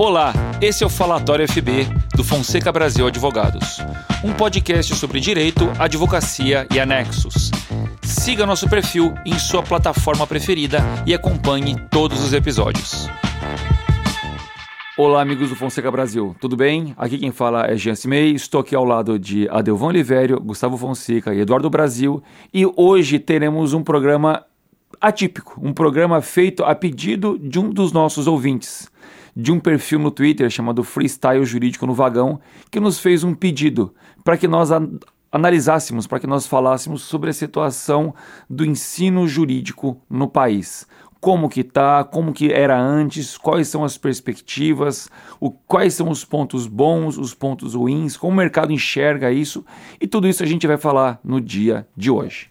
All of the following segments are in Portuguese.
Olá, esse é o Falatório FB do Fonseca Brasil Advogados, um podcast sobre direito, advocacia e anexos. Siga nosso perfil em sua plataforma preferida e acompanhe todos os episódios. Olá, amigos do Fonseca Brasil, tudo bem? Aqui quem fala é Jean Cimei, estou aqui ao lado de Adelvan Olivério, Gustavo Fonseca e Eduardo Brasil e hoje teremos um programa atípico, um programa feito a pedido de um dos nossos ouvintes, de um perfil no Twitter chamado Freestyle Jurídico no Vagão, que nos fez um pedido para que nós analisássemos, para que nós falássemos sobre a situação do ensino jurídico no país. Como que tá, como que era antes, quais são as perspectivas, o, quais são os pontos bons, os pontos ruins, como o mercado enxerga isso, e tudo isso a gente vai falar no dia de hoje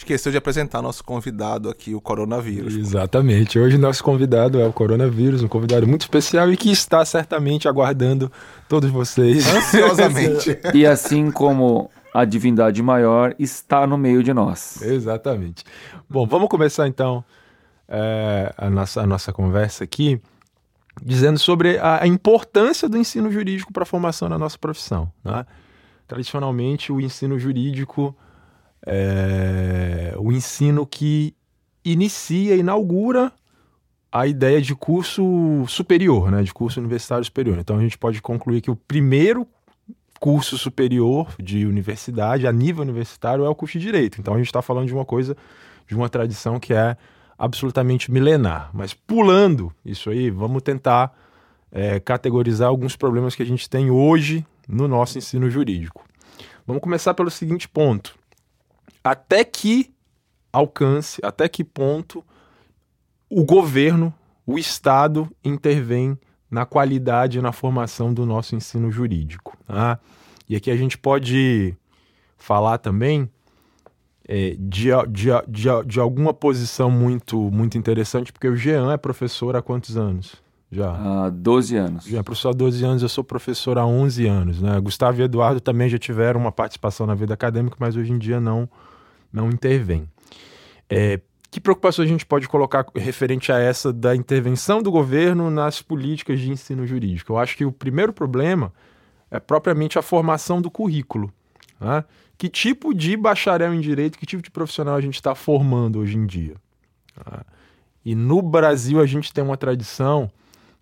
esqueceu de apresentar nosso convidado aqui, o coronavírus. Exatamente. Hoje nosso convidado é o coronavírus, um convidado muito especial e que está certamente aguardando todos vocês ansiosamente. e assim como a divindade maior está no meio de nós. Exatamente. Bom, vamos começar então é, a, nossa, a nossa conversa aqui dizendo sobre a, a importância do ensino jurídico para a formação da nossa profissão. Né? Tradicionalmente, o ensino jurídico é, o ensino que inicia, inaugura a ideia de curso superior, né, de curso universitário superior. Então a gente pode concluir que o primeiro curso superior de universidade, a nível universitário, é o curso de direito. Então a gente está falando de uma coisa, de uma tradição que é absolutamente milenar. Mas pulando isso aí, vamos tentar é, categorizar alguns problemas que a gente tem hoje no nosso ensino jurídico. Vamos começar pelo seguinte ponto até que alcance, até que ponto o governo, o Estado intervém na qualidade e na formação do nosso ensino jurídico. Tá? E aqui a gente pode falar também é, de, de, de, de, alguma posição muito, muito interessante, porque o Jean é professor há quantos anos? Já. Há 12 anos. Já é professor há 12 anos, eu sou professor há 11 anos. Né? Gustavo e Eduardo também já tiveram uma participação na vida acadêmica, mas hoje em dia não, não intervém. É, que preocupações a gente pode colocar referente a essa da intervenção do governo nas políticas de ensino jurídico? Eu acho que o primeiro problema é propriamente a formação do currículo. Né? Que tipo de bacharel em direito, que tipo de profissional a gente está formando hoje em dia? Né? E no Brasil a gente tem uma tradição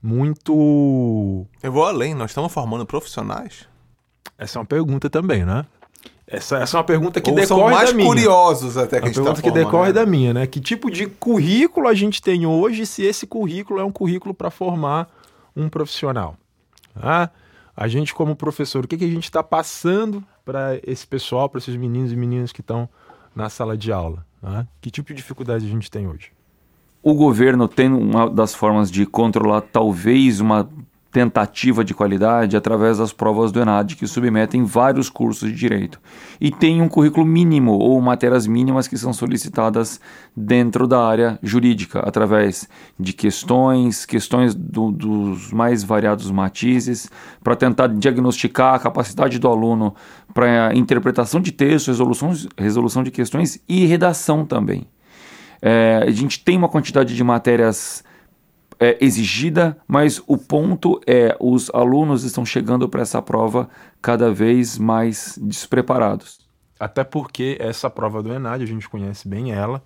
muito. Eu vou além, nós estamos formando profissionais? Essa é uma pergunta também, né? Essa, essa é uma pergunta que Ou decorre são mais da minha. curiosos até que a gente pergunta tá que decorre né? da minha, né? Que tipo de currículo a gente tem hoje se esse currículo é um currículo para formar um profissional? Ah, a gente como professor, o que, que a gente está passando para esse pessoal, para esses meninos e meninas que estão na sala de aula? Ah, que tipo de dificuldade a gente tem hoje? O governo tem uma das formas de controlar talvez uma tentativa de qualidade através das provas do ENAD, que submetem vários cursos de direito. E tem um currículo mínimo ou matérias mínimas que são solicitadas dentro da área jurídica, através de questões, questões do, dos mais variados matizes, para tentar diagnosticar a capacidade do aluno para interpretação de texto, resolução, resolução de questões e redação também. É, a gente tem uma quantidade de matérias é, exigida, mas o ponto é os alunos estão chegando para essa prova cada vez mais despreparados. Até porque essa prova do ENAD, a gente conhece bem ela,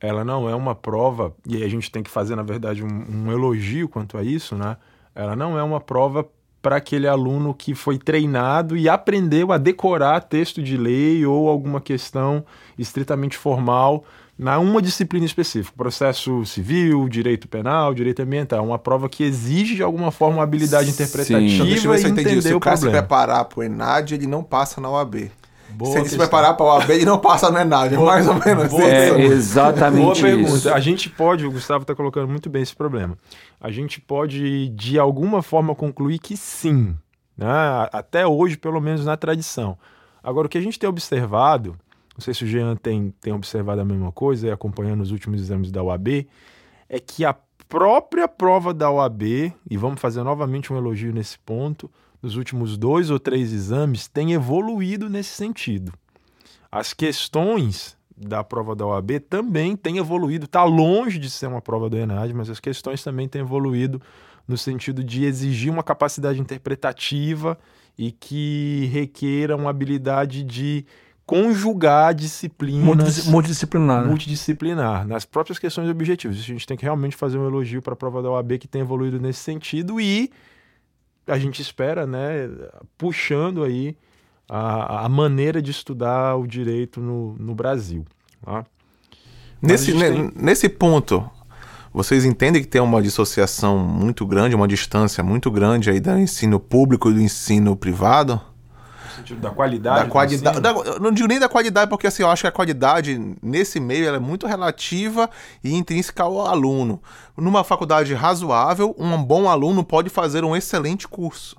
ela não é uma prova, e a gente tem que fazer, na verdade, um, um elogio quanto a isso, né? Ela não é uma prova para aquele aluno que foi treinado e aprendeu a decorar texto de lei ou alguma questão estritamente formal na uma disciplina específica, processo civil, direito penal, direito ambiental, uma prova que exige de alguma forma uma habilidade interpretativa Sim. Deixa eu ver se eu entendi. Se o cara se preparar para o ENAD, ele não passa na OAB. Boa se ele se preparar para o OAB, ele não passa no ENAD, é mais ou menos Boa, é exatamente Boa pergunta. Isso. A gente pode, o Gustavo está colocando muito bem esse problema, a gente pode de alguma forma concluir que sim, né? até hoje, pelo menos na tradição. Agora, o que a gente tem observado não sei se o Jean tem, tem observado a mesma coisa e acompanhando os últimos exames da UAB, é que a própria prova da UAB, e vamos fazer novamente um elogio nesse ponto, nos últimos dois ou três exames, tem evoluído nesse sentido. As questões da prova da OAB também tem evoluído, está longe de ser uma prova do ENAD, mas as questões também têm evoluído no sentido de exigir uma capacidade interpretativa e que requeira uma habilidade de conjugar disciplinas multidisciplinar, né? multidisciplinar nas próprias questões objetivas. A gente tem que realmente fazer um elogio para a prova da OAB que tem evoluído nesse sentido e a gente espera, né, puxando aí a, a maneira de estudar o direito no, no Brasil. Tá? Nesse, tem... nesse ponto, vocês entendem que tem uma dissociação muito grande, uma distância muito grande aí do ensino público e do ensino privado? Da qualidade. Da qualidade. Da, não digo nem da qualidade, porque assim, eu acho que a qualidade nesse meio é muito relativa e intrínseca ao aluno. Numa faculdade razoável, um bom aluno pode fazer um excelente curso.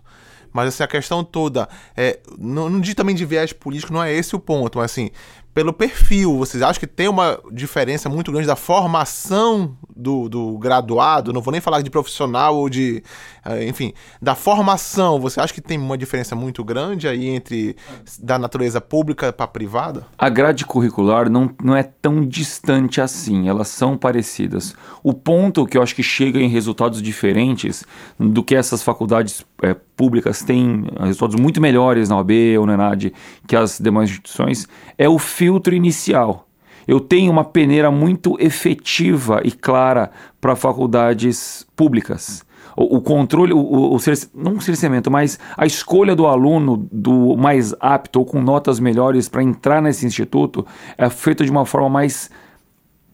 Mas assim, a questão toda, é, não, não diz também de viés político, não é esse o ponto, mas assim, pelo perfil, vocês acham que tem uma diferença muito grande da formação do, do graduado? Não vou nem falar de profissional ou de. Eh, enfim, da formação. Você acha que tem uma diferença muito grande aí entre da natureza pública para privada? A grade curricular não, não é tão distante assim, elas são parecidas. O ponto que eu acho que chega em resultados diferentes do que essas faculdades é, públicas têm resultados muito melhores na OAB ou na ENAD que as demais instituições é o filtro inicial. Eu tenho uma peneira muito efetiva e clara para faculdades públicas. O, o controle, o, o, não o cerceamento, mas a escolha do aluno do mais apto ou com notas melhores para entrar nesse instituto é feita de uma forma mais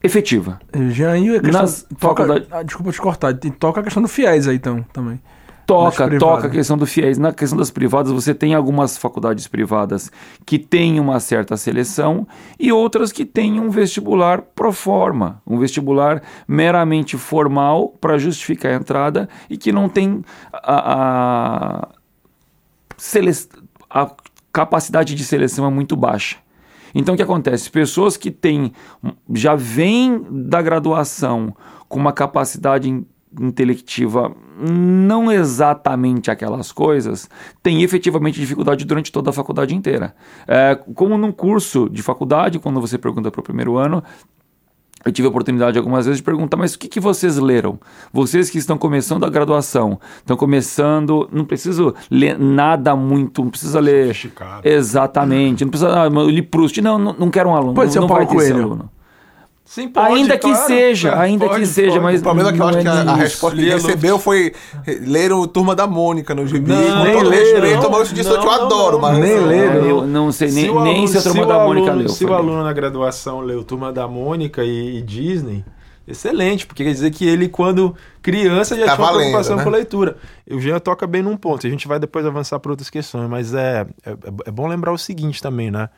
efetiva. Já e a questão, Nas toca, faculdade... ah, desculpa te cortar, toca a questão do FIES aí então também. Toca, toca a questão do fiéis. Na questão das privadas, você tem algumas faculdades privadas que têm uma certa seleção e outras que têm um vestibular pro forma, um vestibular meramente formal para justificar a entrada e que não tem a, a, a capacidade de seleção é muito baixa. Então o que acontece? Pessoas que têm já vêm da graduação com uma capacidade intelectiva não exatamente aquelas coisas, tem efetivamente dificuldade durante toda a faculdade inteira. É, como num curso de faculdade, quando você pergunta para o primeiro ano, eu tive a oportunidade algumas vezes de perguntar, mas o que, que vocês leram? Vocês que estão começando a graduação, estão começando, não preciso ler nada muito, não precisa ler... Exatamente, não precisa, ah, eu li Proust, não, não, não quero um aluno, Pode não, ser não Paulo Coelho. Sim, pode, ainda que claro, seja, é, ainda pode, que seja, pode. mas. O problema é que eu acho que a, a resposta que ele recebeu foi ler o Turma da Mônica no gibi. Não, com todo leram, respeito, mas disso eu te adoro, mas. Nem leram. Eu não sei nem se, aluno, nem se a Turma se da Mônica aluno, leu. Se o aluno na graduação leu Turma da Mônica e, e Disney, excelente, porque quer dizer que ele, quando criança, já tá tinha valendo, uma preocupação né? com leitura. O Jean toca bem num ponto, a gente vai depois avançar para outras questões, mas é, é, é bom lembrar o seguinte também, né?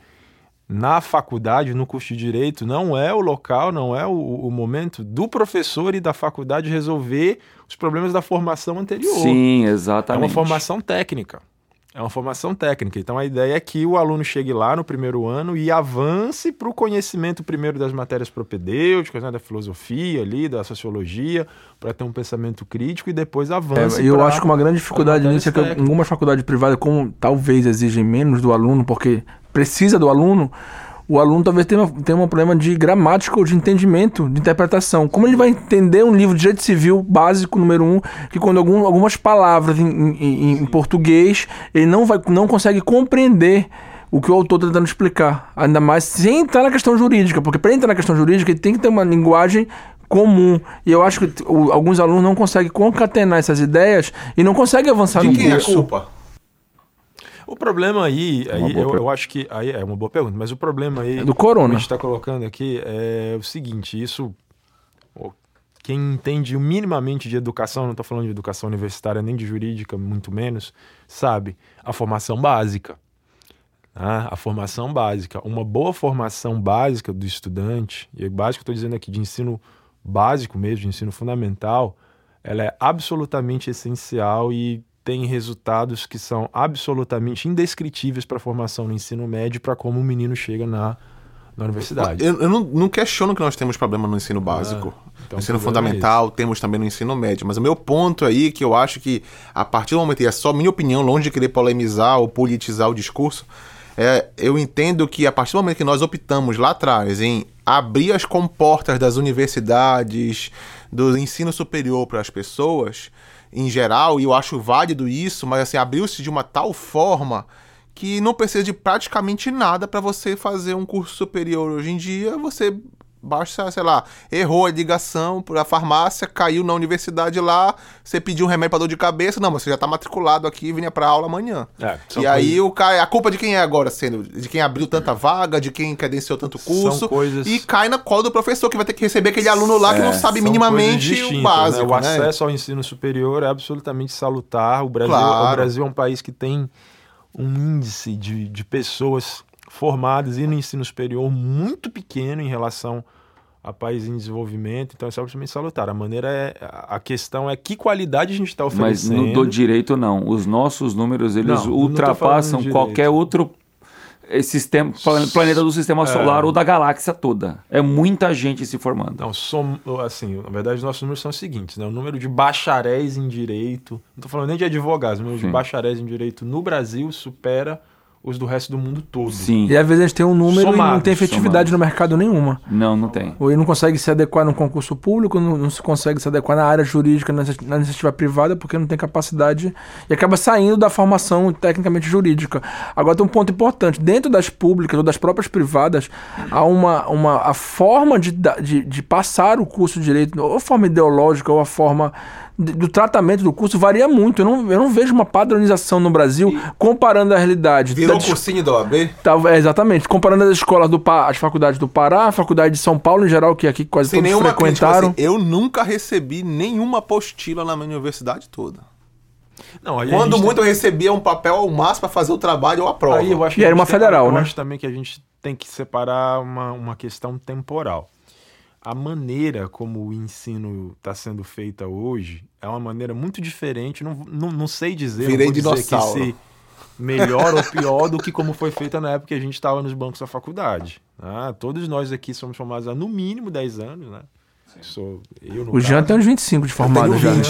Na faculdade, no curso de direito, não é o local, não é o, o, momento do professor e da faculdade resolver os problemas da formação anterior. Sim, exatamente. É uma formação técnica. É uma formação técnica. Então a ideia é que o aluno chegue lá no primeiro ano e avance para o conhecimento primeiro das matérias propedêuticas, né, da filosofia ali, da sociologia, para ter um pensamento crítico e depois avance. É, eu acho que uma grande dificuldade nisso é que algumas faculdades privadas, como talvez exigem menos do aluno, porque precisa do aluno, o aluno talvez tenha, tenha um problema de gramática ou de entendimento, de interpretação. Como ele vai entender um livro de direito civil básico, número um, que quando algum, algumas palavras em, em, em, português, ele não, vai, não consegue compreender o que o autor está tentando explicar. Ainda mais sem entrar na questão jurídica, porque para entrar na questão jurídica ele tem que ter uma linguagem comum. E eu acho que o, alguns alunos não conseguem concatenar essas ideias e não conseguem avançar de no quem curso. é a culpa? O problema aí, é aí eu, eu, acho que aí é uma boa pergunta, mas o problema aí é do corona. que a gente está colocando aqui é o seguinte: isso quem entende minimamente de educação, não estou falando de educação universitária nem de jurídica, muito menos, sabe a formação básica. Tá? A formação básica, uma boa formação básica do estudante, e básico estou dizendo aqui de ensino básico mesmo, de ensino fundamental, ela é absolutamente essencial e tem resultados que são absolutamente indescritíveis para a formação no ensino médio para como o menino chega na, na universidade. Eu, eu não, não, questiono que nós temos problema no ensino básico. Ah, então no ensino é fundamental, é temos também no ensino médio. Mas o meu ponto aí, que eu acho que a partir do momento, e é só minha opinião, longe de querer polemizar ou politizar o discurso, É, eu entendo que a partir do momento que nós optamos lá atrás em abrir as comportas das universidades, do ensino superior para as pessoas, em geral, e eu acho válido isso, mas assim, abriu-se de uma tal forma que não precisa de praticamente nada para você fazer um curso superior hoje em dia. Você basta, sei lá, errou a ligação para a farmácia, caiu na universidade lá, você pediu um remédio para dor de cabeça, não, mas você já está matriculado aqui, vinha para aula amanhã. É, e aí o cara, a culpa de quem é agora sendo? De quem abriu tanta vaga, de quem credenciou tanto curso, coisas... e cai na cola do professor que vai ter que receber aquele aluno lá é, que não sabe minimamente o básico, né? O né? acesso ao ensino superior é absolutamente salutar. O Brasil, claro. o Brasil é um país que tem um índice de, de pessoas formadas e no ensino superior muito pequeno em relação a países em desenvolvimento, então isso é absolutamente salutar. A maneira é, a questão é que qualidade a gente está oferecendo. Mas no do direito não. Os nossos números eles não, ultrapassam qualquer outro eh, sistema, planeta do sistema é. solar ou da galáxia toda. É muita gente se formando. Não, som, assim, na verdade, os nossos números são os seguintes, né? O número de bacharéis em direito, não estou falando nem de advogados, o número Sim. de bacharéis em direito no Brasil supera os do resto do mundo todo. Sim. E às vezes a gente tem um número Somados, e não tem efetividade no mercado nenhuma. Não, não tem. Ou ele não consegue se adequar no concurso público, não, não se consegue se adequar na área jurídica, na iniciativa privada, porque não tem capacidade e acaba saindo da formação tecnicamente jurídica. Agora tem um ponto importante: dentro das públicas ou das próprias privadas, há uma, uma a forma de, de, de passar o curso de direito, ou a forma ideológica, ou a forma do tratamento do curso varia muito. Eu não, eu não vejo uma padronização no Brasil e comparando a realidade. Virou da, cursinho da OAB? Tá, é, exatamente. Comparando as escolas do as faculdades do Pará, a faculdade de São Paulo em geral, que aqui quase Sem todos frequentaram. Crítica, assim, eu nunca recebi nenhuma apostila na minha universidade toda. Não, Quando muito tem... eu recebia um papel ao máximo para fazer o trabalho ou a prova. Aí eu acho e era uma federal, né? Eu acho também que a gente tem que separar uma, uma questão temporal a maneira como o ensino está sendo feita hoje é uma maneira muito diferente. Não, não, não sei dizer, Virei não dinossauro. dizer que se melhor ou pior do que como foi feita na época que a gente estava nos bancos da faculdade. Né? Todos nós aqui somos formados há no mínimo 10 anos, né? Sou eu o Jean tem uns 25 de formado já. 20.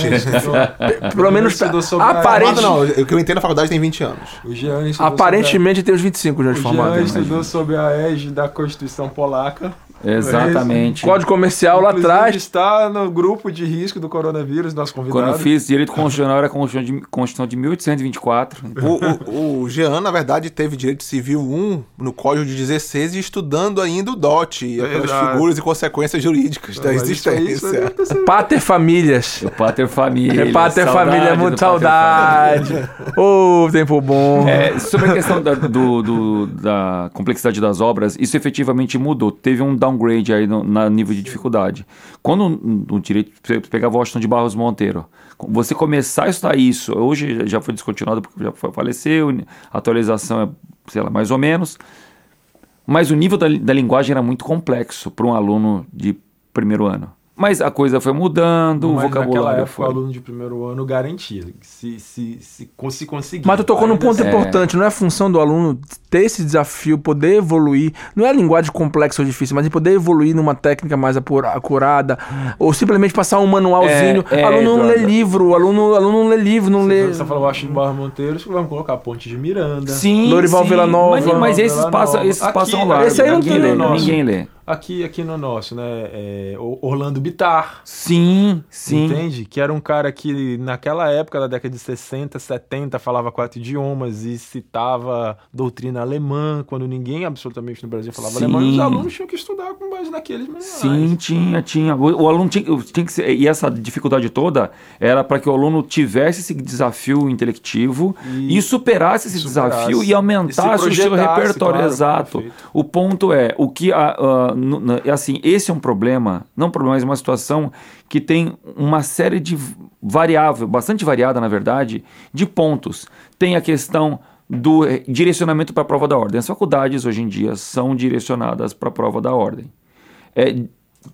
Pelo menos aparente... não, o que eu entendo na faculdade tem 20 anos. O Jean Aparentemente tem uns 25 já de formado. O Jean estudou sob a égide da Constituição Polaca. Exatamente. Código comercial lá atrás. está no grupo de risco do coronavírus, nosso convidado. Quando eu fiz direito constitucional, era a Constituição de, Constituição de 1824. O, o, o Jean, na verdade, teve direito civil 1 no Código de 16 e estudando ainda o DOT, as figuras e consequências jurídicas da existência. Isso é pater famílias. O pater família. É pater família, muito saudade. Ô, oh, tempo bom. É, sobre a questão da, do, do, da complexidade das obras, isso efetivamente mudou. Teve um downgrade aí no na nível de dificuldade. Quando no direito, você pegar Washington de Barros Monteiro, você começar a estudar isso, hoje já foi descontinuado porque já faleceu, a atualização é, sei lá, mais ou menos, mas o nível da, da linguagem era muito complexo para um aluno de primeiro ano. Mas a coisa foi mudando, Mas o vocabulário época, foi. o aluno de primeiro ano garantia. Se, se, se, se conseguir. Mas tu tocou num ponto é. importante, não é função do aluno ter esse desafio, poder evoluir. Não é linguagem complexa ou difícil, mas em poder evoluir numa técnica mais acurada, ou simplesmente passar um manualzinho. É, é, aluno não lê livro, aluno, aluno não lê livro, não você lê. Você falou Washington Barra Monteiro, vamos colocar a Ponte de Miranda. Sim. Lorival Vila Nova. Mas, mas esses, passam, esses Aqui, passam lá. Esse aí não ninguém lê, ninguém lê aqui aqui no nosso, né? É, Orlando Bitar. Sim, sim. Entende? Que era um cara que naquela época, da década de 60, 70, falava quatro idiomas e citava doutrina alemã, quando ninguém absolutamente no Brasil falava sim. alemão, e os alunos tinham que estudar com base naqueles manuais. Sim, tinha, tinha. O, o aluno tinha, tinha, que ser, e essa dificuldade toda era para que o aluno tivesse esse desafio intelectivo e, e superasse esse superasse, desafio e aumentasse e o seu repertório claro, exato. Perfeito. O ponto é, o que a, a assim, esse é um problema, não um problema, mas uma situação que tem uma série de variável, bastante variada, na verdade, de pontos. Tem a questão do direcionamento para a prova da ordem. As faculdades hoje em dia são direcionadas para a prova da ordem. É,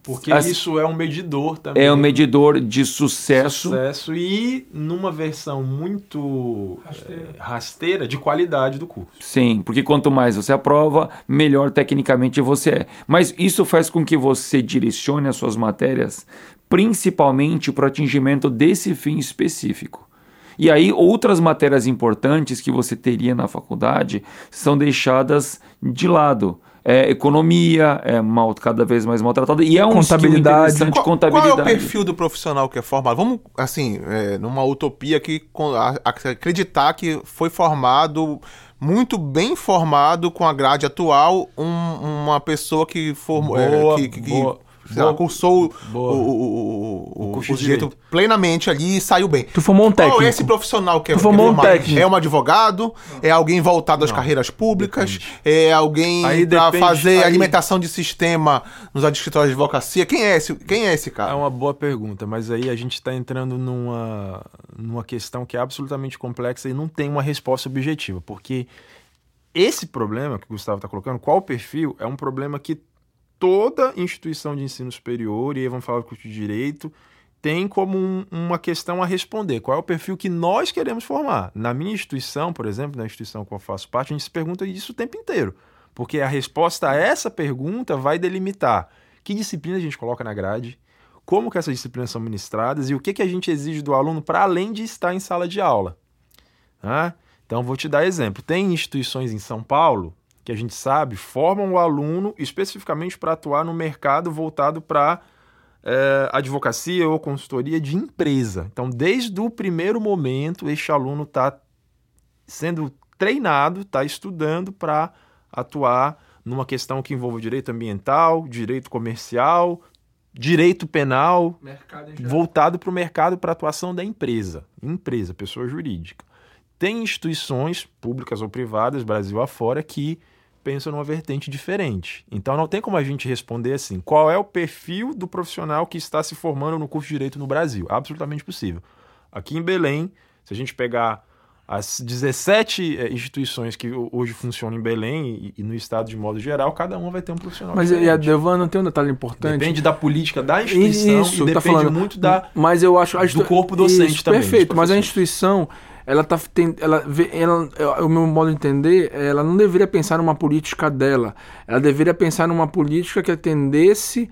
porque As, isso é um medidor também. É um medidor de sucesso. Sucesso e numa versão muito rasteira. É, rasteira. de qualidade do curso. Sim, porque quanto mais você aprova, melhor tecnicamente você é. Mas isso faz com que você direcione as suas matérias principalmente para o atingimento desse fim específico. E aí outras matérias importantes que você teria na faculdade são deixadas de lado. É, economia é mal, cada vez mais maltratada e é um contabilidade. Qual, contabilidade. qual é o perfil do profissional que é formado? Vamos, assim, é, numa utopia que acreditar que foi formado muito bem formado com a grade atual um- uma pessoa que formou é, Boa, que, que- que, boa, sei lá, cursou boa. o, o, o, o, direito plenamente ali e saiu bem. Tu formou um Qual técnico. é esse profissional que é, Tu que é formou um técnico. É um advogado? É alguém voltado às carreiras públicas? É alguém para fazer aí- alimentação de sistema nos escritórios de advocacia? Quem é esse, quem é esse cara? É uma boa pergunta, mas aí a gente está entrando numa, numa questão que é absolutamente complexa e não tem uma resposta objetiva, porque esse problema que o Gustavo está colocando, qual o perfil, é um problema que toda instituição de ensino superior, e aí vamos falar do curso de direito, tem como um- uma questão a responder. Qual é o perfil que nós queremos formar? Na minha instituição, por exemplo, na instituição que eu faço parte, a gente se pergunta isso o tempo inteiro. Porque a resposta a essa pergunta vai delimitar que disciplina a gente coloca na grade, como que essas disciplinas são ministradas e o que, que a gente exige do aluno para além de estar em sala de aula. Tá? Então, vou te dar exemplo. Tem instituições em São Paulo que a gente sabe formam o aluno especificamente para atuar no mercado voltado para eh, advocacia ou consultoria de empresa. Então, desde o primeiro momento, este aluno está sendo treinado, está estudando para atuar numa questão que envolve direito ambiental, direito comercial, direito penal, voltado para o mercado para atuação da empresa, empresa, pessoa jurídica. Tem instituições públicas ou privadas, Brasil afora, que pensam numa vertente diferente. Então não tem como a gente responder assim, qual é o perfil do profissional que está se formando no curso de direito no Brasil? Absolutamente possível. Aqui em Belém, se a gente pegar as 17 eh, instituições que ho- hoje funcionam em Belém e, no estado de modo geral, cada uma vai ter um profissional Mas e a diferente. Devana tem um detalhe importante. Depende da política da instituição Isso, e tá depende falando. muito da Mas eu acho a do corpo docente Isso, também, Perfeito, mas a instituição, ela tá tem, ela, vê- ela o meu modo de entender, ela não deveria pensar numa política dela. Ela deveria pensar numa política que atendesse,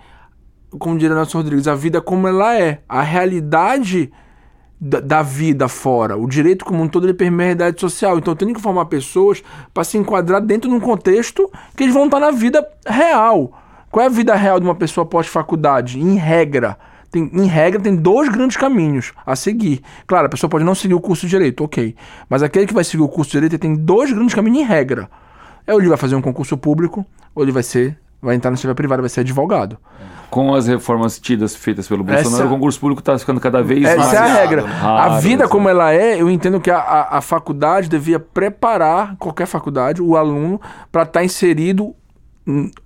como diria Nelson Rodrigues, a vida como ela é, a realidade da, da vida fora. O direito como um todo ele permeia a realidade social. Então tem que formar pessoas para se enquadrar dentro de um contexto que eles vão estar na vida real. Qual é a vida real de uma pessoa pós-faculdade? Em regra. Tem, em regra, tem dois grandes caminhos a seguir. Claro, a pessoa pode não seguir o curso de direito, ok. Mas aquele que vai seguir o curso de direito tem dois grandes caminhos em regra. É ou ele vai fazer um concurso público, ou ele vai ser. Vai entrar no setor privado, vai ser advogado. Com as reformas tidas feitas pelo Essa- Bolsonaro, o concurso público está ficando cada vez mais. Essa é a regra. né? a Raro, vida assim. como ela é, eu entendo que a, a, a faculdade devia preparar, qualquer faculdade, o aluno para estar inserido hum,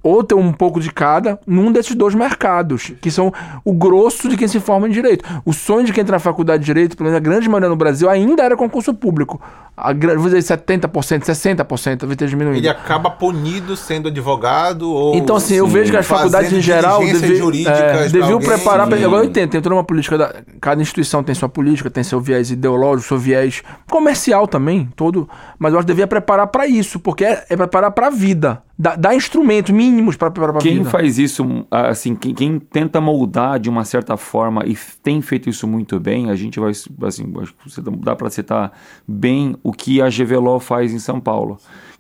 ou ter um pouco de cada num desses dois mercados, que são o grosso de quem se forma em direito. O sonho de quem entra na faculdade de direito, pelo menos a grande maioria no Brasil, ainda era concurso público. A, vou dizer 70%, 60%, deve ter diminuído. Ele acaba punido sendo advogado ou Então, assim, eu Sim. vejo que as faculdades em geral diligências devi- jurídicas é, deviam alguém. preparar. Pra, agora eu entendo, tem toda uma política. Da, cada instituição tem sua política, tem seu viés ideológico, seu viés comercial também, todo. Mas eu acho que devia preparar para isso, porque é, é preparar para a vida. Dá, dá instrumentos mínimos para a Quem vida. faz isso, assim, quem, quem tenta moldar de uma certa forma e tem feito isso muito bem, a gente vai, assim, dá para citar bem o que a GVLO faz em São Paulo,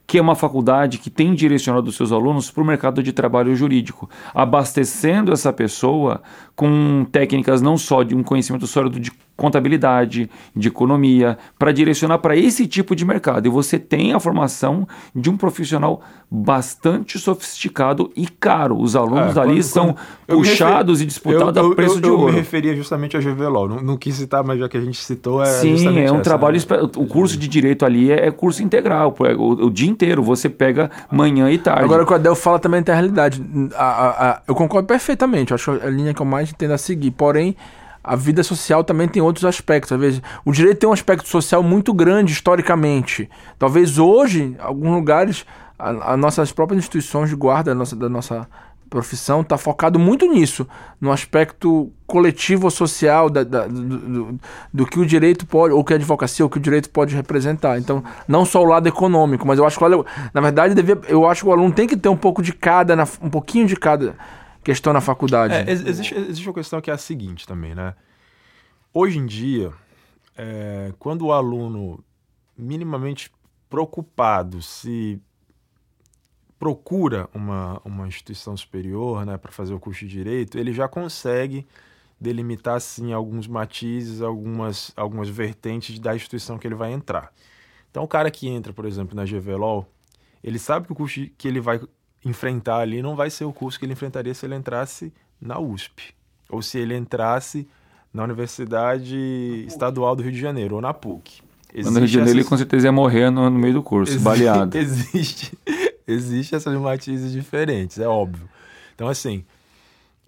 que é uma faculdade que tem direcionado os seus alunos para o mercado de trabalho jurídico, abastecendo essa pessoa com técnicas não só de um conhecimento sólido de contabilidade, de economia, para direcionar para esse tipo de mercado. E você tem a formação de um profissional bastante sofisticado e caro. Os alunos É, dali quando- são eu puxados e disputados eu, a preço eu, de eu ouro. me referia justamente a GVLOL. Não, não quis citar, mas já que a gente citou, é Sim, é um essa, trabalho. né? O curso de direito ali é, é curso integral, é o, o dia inteiro. Você pega manhã e tarde. Agora, o que o Adel fala também tem a realidade. A- a- a- eu concordo perfeitamente, eu acho a linha que eu mais tendo a seguir. Porém, a vida social também tem outros aspectos. Às vezes, o direito tem um aspecto social muito grande historicamente. Talvez hoje, em alguns lugares, a- as nossas próprias instituições de guarda da nossa, da nossa profissão está focado muito nisso, no aspecto coletivo ou social da- da- do, do- do que o direito pode, ou que a advocacia, ou que o direito pode representar. Então, não só o lado econômico, mas eu acho que, na verdade, devia, eu acho que o aluno tem que ter um pouco de cada, um pouquinho de cada questão na faculdade. É, ex- existe, existe uma questão que é a seguinte também, né? Hoje em dia, é, quando o aluno minimamente preocupado se procura uma, uma instituição superior né, para fazer o curso de direito, ele já consegue delimitar sim alguns matizes, algumas, algumas vertentes da instituição que ele vai entrar. Então, o cara que entra, por exemplo, na GVLOL, ele sabe que o curso que ele vai enfrentar ali não vai ser o curso que ele enfrentaria se ele entrasse na USP, ou se ele entrasse na Universidade Estadual do Rio de Janeiro, ou na PUC. Existe no Rio de Janeiro ele com certeza ia morrer no, no meio do curso, existe, baleado. Existe, existe essas matizes diferentes, é óbvio. Então, assim,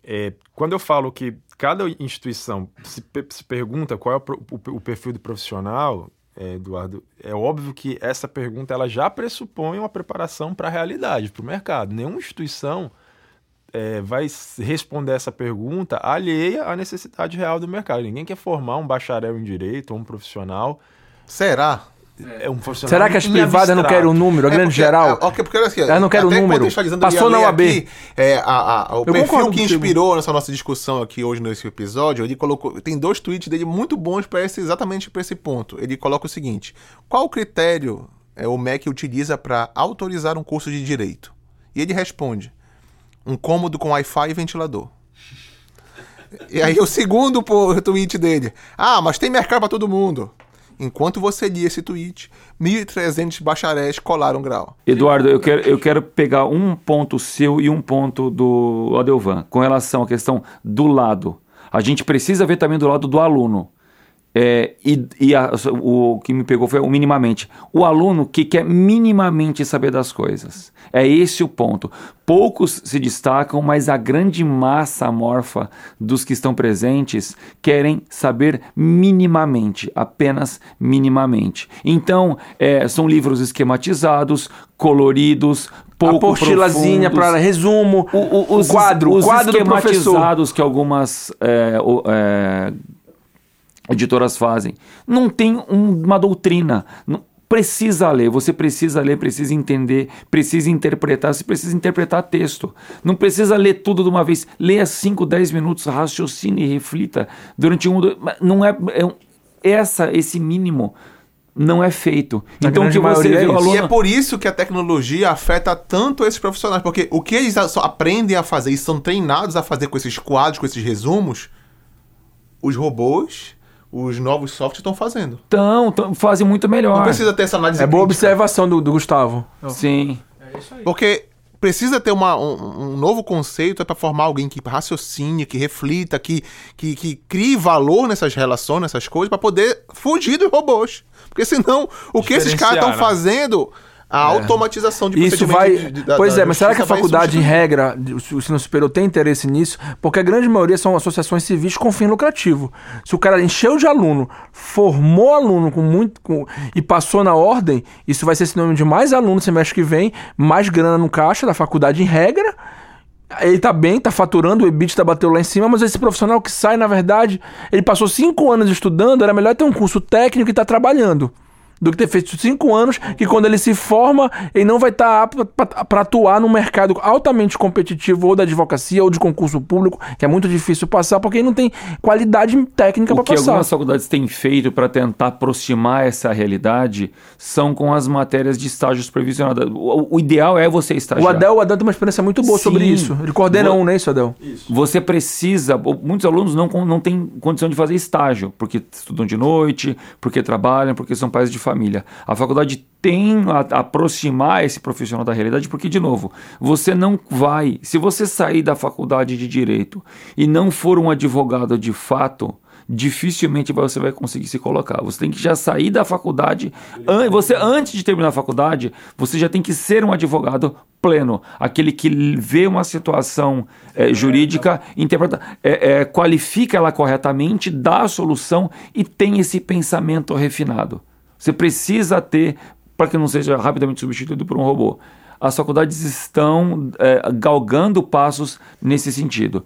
é, quando eu falo que cada instituição se, se pergunta qual é o, o, o perfil do profissional, Eduardo, é óbvio que essa pergunta ela já pressupõe uma preparação para a realidade, para o mercado. Nenhuma instituição é, vai responder essa pergunta alheia à necessidade real do mercado. Ninguém quer formar um bacharel em direito ou um profissional. Será? É um Será que as privadas não querem o número, a é grande porque, geral? É, okay, porque, assim, Ela não quer o número. Passou na UAB. Aqui, é, a, a, o Eu perfil que inspirou nessa nossa discussão aqui hoje nesse episódio, ele colocou. Tem dois tweets dele muito bons para esse, exatamente para esse ponto. Ele coloca o seguinte: qual o critério é, o MEC utiliza para autorizar um curso de direito? E ele responde: um cômodo com Wi-Fi e ventilador. E aí o segundo tweet dele: ah, mas tem mercado para todo mundo. Enquanto você lia esse tweet, 1.300 bacharéis colaram grau. Eduardo, eu quero, eu quero pegar um ponto seu e um ponto do Adelvan com relação à questão do lado. A gente precisa ver também do lado do aluno. É, e, e a, o que me pegou foi o minimamente. O aluno que quer minimamente saber das coisas. É esse o ponto. Poucos se destacam, mas a grande massa amorfa dos que estão presentes querem saber minimamente, apenas minimamente. Então, é, são livros esquematizados, coloridos, pouco apostilazinha para resumo, o, o, os, quadro, os o quadro esquematizados que algumas é, é, editoras fazem. Não tem um, uma doutrina. Não, precisa ler, você precisa ler, precisa entender, precisa interpretar, você precisa interpretar texto. Não precisa ler tudo de uma vez. Leia 5, 10 minutos, raciocine e reflita durante um. Não é, é essa, esse mínimo não é feito. Na então que você vê é o aluno... E é por isso que a tecnologia afeta tanto esses profissionais, porque o que eles aprendem a fazer e são treinados a fazer com esses quadros, com esses resumos, os robôs os novos softwares estão fazendo. Estão, fazem muito melhor. Não precisa ter essa análise É boa observação do, do Gustavo. Sim. É isso aí. Porque precisa ter uma, um, um, novo conceito é para formar alguém que raciocine, que reflita, que, que, que crie valor nessas relações, nessas coisas, para poder fugir dos robôs. Porque senão, o que esses caras estão né? fazendo a é. automatização de Isso vai. De, de, pois da, é, mas será que a faculdade, em regra, o ensino superior tem interesse nisso? Porque a grande maioria são associações civis com fim lucrativo. Se o cara encheu de aluno, formou aluno com muito. Com, e passou na ordem, isso vai ser sinônimo de mais aluno semestre que vem, mais grana no caixa da faculdade, em regra. Ele tá bem, tá faturando, o EBITDA bateu lá em cima, mas esse profissional que sai, na verdade, ele passou cinco anos estudando, era melhor ter um curso técnico e tá trabalhando do que ter feito cinco anos, que quando ele se forma, ele não vai estar tá apto para atuar no mercado altamente competitivo ou da advocacia ou de concurso público, que é muito difícil passar, porque ele não tem qualidade técnica para passar. O que algumas faculdades têm feito para tentar aproximar essa realidade são com as matérias de estágios previsionados. O, o ideal é você estagiar. O Adel, o Adel tem uma experiência muito boa Sim. sobre isso. Ele coordena um, não é isso, Adel? Isso. Você precisa... Muitos alunos não, não têm condição de fazer estágio, porque estudam de noite, porque trabalham, porque são pais de família. A faculdade tem a, aproximar esse profissional da realidade, porque, de novo, você não vai. Se você sair da faculdade de direito e não for um advogado de fato dificilmente você vai conseguir se colocar. Você tem que já sair da faculdade. An você, antes de terminar a faculdade, você já tem que ser um advogado pleno. Aquele que vê uma situação é, jurídica, interpreta, é, é, qualifica ela corretamente, dá a solução e tem esse pensamento refinado. Você precisa ter, para que não seja rapidamente substituído por um robô. As faculdades estão é, galgando passos nesse sentido.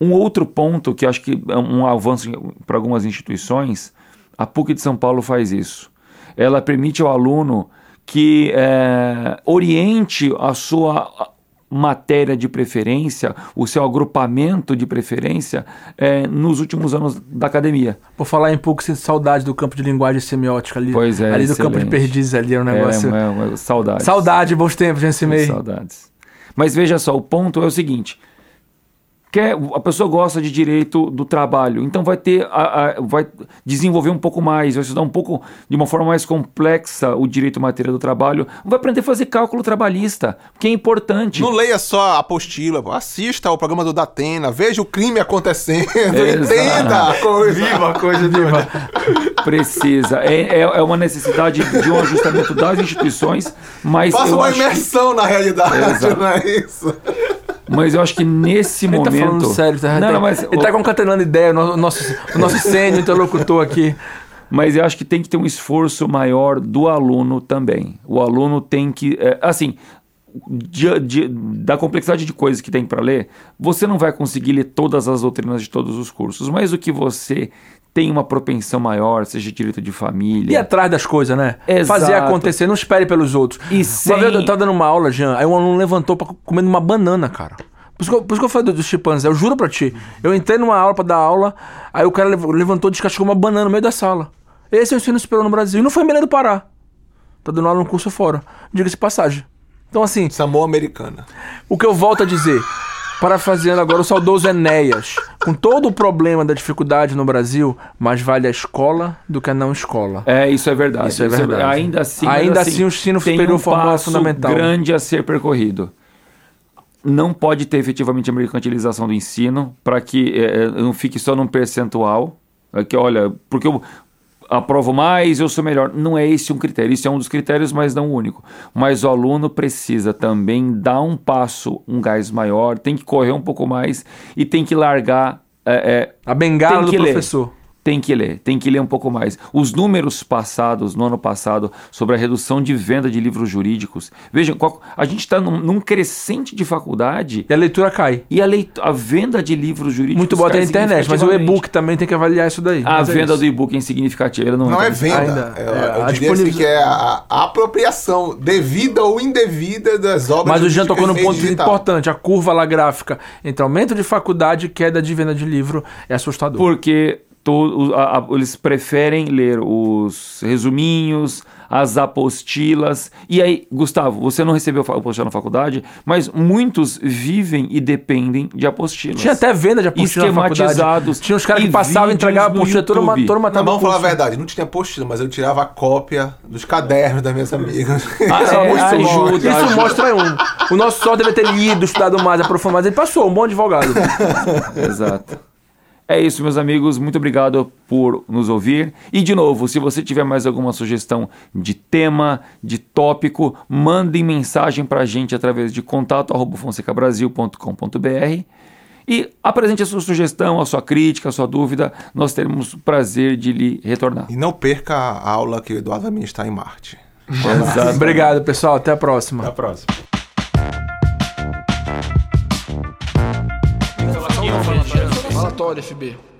Um outro ponto que acho que é um avanço para algumas instituições, a PUC de São Paulo faz isso. Ela permite ao aluno que é, oriente a sua matéria de preferência, o seu agrupamento de preferência é, nos últimos anos da academia. Por falar em pouco, sinto saudade do campo de linguagem semiótica ali. Pois é, Ali do campo de perdizes ali, era um negócio... É, é, é, saudades. Saudade, bons tempos, gente Cimei. Saudades. Mas veja só, o ponto é o seguinte: quer, a pessoa gosta de direito do trabalho, então vai ter, a, a- vai desenvolver um pouco mais, vai estudar um pouco de uma forma mais complexa o direito matéria do trabalho, vai aprender a fazer cálculo trabalhista, que é importante. Não leia só a apostila, assista ao programa do Datena, veja o crime acontecendo, Exato. entenda a coisa. Viva a coisa, viva. Precisa. É, é, é uma necessidade de um ajustamento das instituições, mas Faça uma acho que, imersão na realidade, Exato. não é isso? mas eu acho que nesse Ele momento. tá falando sério, tá? Não, não, mas, ele tá concatenando ideia, o no- nosso, o nosso sênior interlocutor aqui. Mas eu acho que tem que ter um esforço maior do aluno também. O aluno tem que. é, assim, de- de- da complexidade de coisas que tem para ler, você não vai conseguir ler todas as doutrinas de todos os cursos, mas o que você tem uma propensão maior, seja direito de E família. atrás das coisas, né? Exato. Fazer acontecer, não espere pelos outros. E Uma sem- vez eu tava dando uma aula, Jean, aí um aluno levantou pra comendo uma banana, cara. Por isso que eu, por isso que eu falei do, do chimpanzé, eu juro pra ti. Eu entrei numa aula pra dar aula, aí o cara lev- levantou e descascou uma banana no meio da sala. Esse é o ensino superior no Brasil. E não foi em Belém do Pará. Tá dando aula no curso fora. Diga-se de passagem. Então, assim, Samoa americana. o que eu volto a dizer, parafraseando agora o saudoso Enéas, com todo o problema da dificuldade no Brasil, mais vale a escola do que a não escola. É, isso é verdade. Isso é verdade. ainda assim, Ainda mas assim, o ensino superior um formal é fundamental. grande a ser percorrido. Não pode ter efetivamente a mercantilização do ensino para que eh, não fique só num percentual. É que, olha, porque eu aprovo mais, eu sou melhor. Não é esse um critério. Isso é um dos critérios, mas não o único. Mas o aluno precisa também dar um passo, um gás maior, tem que correr um pouco mais e tem que largar. eh, eh, A bengala do ler. professor. Tem que ler, tem que ler um pouco mais. Os números passados, no ano passado, sobre a redução de venda de livros jurídicos. Vejam, qual- a gente está num, num crescente de faculdade E a leitura cai. e a, leit- a venda de livros jurídicos. Muito boa cai na internet, mas o e-book também tem que avaliar isso daí. A é venda isso. do e-book é insignificativa. Não, Não é venda. Ainda, é, é, eu a diria assim que é a, a apropriação devida ou indevida das obras Mas o Jean tocou num ponto digital. importante. A curva lá gráfica entre aumento de faculdade e queda de venda de livro é assustador. Porque to- o- a- a- eles preferem ler os resuminhos, as apostilas. E aí, Gustavo, você não recebeu apostila na faculdade, mas muitos vivem e dependem de apostilas. Tinha até venda de apostila na faculdade. Esquematizados Tinha uns caras que passavam e entregavam apostila toda uma, toda uma Não, vamos falar a verdade, não tinha apostila, mas eu tirava a cópia dos cadernos das minhas amigas. Ah, Isso é, muito bom. ajuda. Isso mostra um. O nosso só deve ter lido, estudado mais, aprofundado. mais. Ele passou, um bom advogado. Exato. É isso, meus amigos. Muito obrigado por nos ouvir. E, de novo, se você tiver mais alguma sugestão de tema, de tópico, mandem mensagem para a gente através de contato.fonsecabrasil.com.br e apresente a sua sugestão, a sua crítica, a sua dúvida. Nós teremos o prazer de lhe retornar. E não perca a aula que o Eduardo vai ministrar em Marte. Exato. Obrigado, pessoal. Até a próxima. Até a próxima. Falatório, FB.